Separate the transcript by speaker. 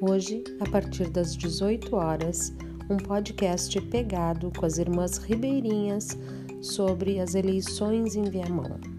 Speaker 1: Hoje, a partir das 18 horas, um podcast pegado com as irmãs ribeirinhas sobre as eleições em Viamão.